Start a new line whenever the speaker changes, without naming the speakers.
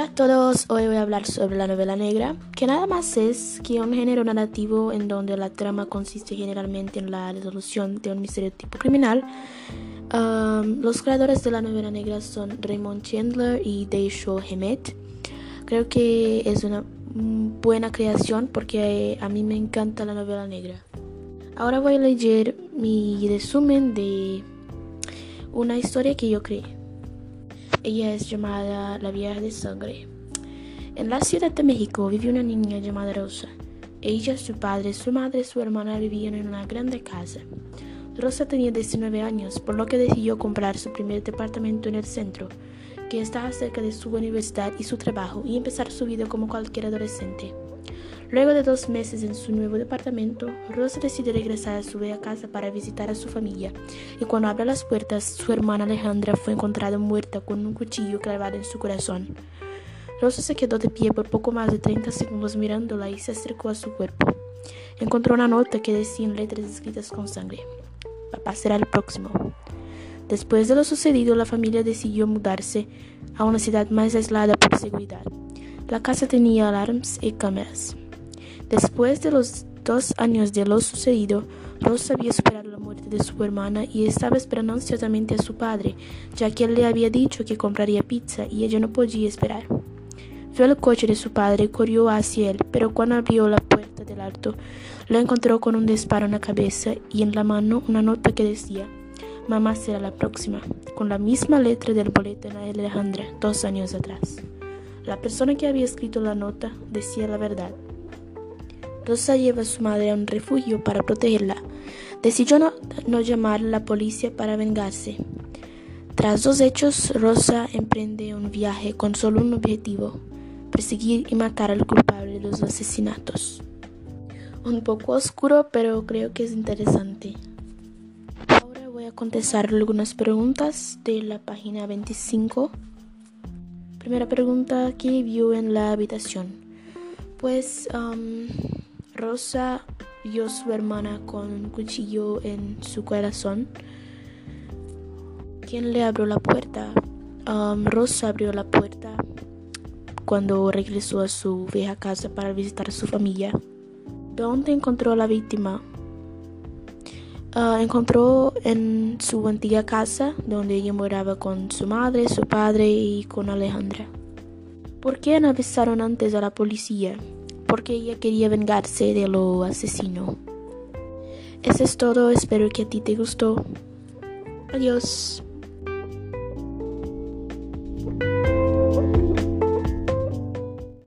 Hola a todos, hoy voy a hablar sobre la novela negra, que nada más es que un género narrativo en donde la trama consiste generalmente en la resolución de un misterio tipo criminal. Um, los creadores de la novela negra son Raymond Chandler y Deisho Hemet. Creo que es una buena creación porque a mí me encanta la novela negra. Ahora voy a leer mi resumen de una historia que yo creé. Ella es llamada la Vieja de Sangre. En la Ciudad de México vive una niña llamada Rosa. Ella, su padre, su madre y su hermana vivían en una grande casa. Rosa tenía 19 años, por lo que decidió comprar su primer departamento en el centro, que estaba cerca de su universidad y su trabajo, y empezar su vida como cualquier adolescente. Luego de dos meses en su nuevo departamento, Rosa decide regresar a su vieja casa para visitar a su familia, y cuando abre las puertas, su hermana Alejandra fue encontrada muerta con un cuchillo clavado en su corazón. Rosa se quedó de pie por poco más de 30 segundos mirándola y se acercó a su cuerpo. Encontró una nota que decía en letras escritas con sangre. Papá será el próximo. Después de lo sucedido, la familia decidió mudarse a una ciudad más aislada por seguridad. La casa tenía alarmas y cámaras. Después de los dos años de lo sucedido, Rosa había superado la muerte de su hermana y estaba esperando ansiosamente a su padre, ya que él le había dicho que compraría pizza y ella no podía esperar. Vio el coche de su padre y corrió hacia él, pero cuando abrió la puerta del alto, lo encontró con un disparo en la cabeza y en la mano una nota que decía, Mamá será la próxima, con la misma letra del boleto de Alejandra dos años atrás. La persona que había escrito la nota decía la verdad. Rosa lleva a su madre a un refugio para protegerla. Decidió no, llamar a la policía para vengarse. Tras dos hechos, Rosa emprende un viaje con solo un objetivo, perseguir y matar al culpable de los asesinatos. Un poco oscuro, pero creo que es interesante. Ahora voy a contestar algunas preguntas de la página 25. Primera pregunta, ¿qué vio en la habitación? Pues um, Rosa vio a su hermana con un cuchillo en su corazón. ¿Quién le abrió la puerta? Um, Rosa abrió la puerta cuando regresó a su vieja casa para visitar a su familia. ¿Dónde encontró a la víctima? Uh, encontró en su antigua casa donde ella moraba con su madre, su padre y con Alejandra. ¿Por qué no avisaron antes a la policía? porque ella quería vengarse de lo asesino. Eso es todo, espero que a ti te gustó. Adiós.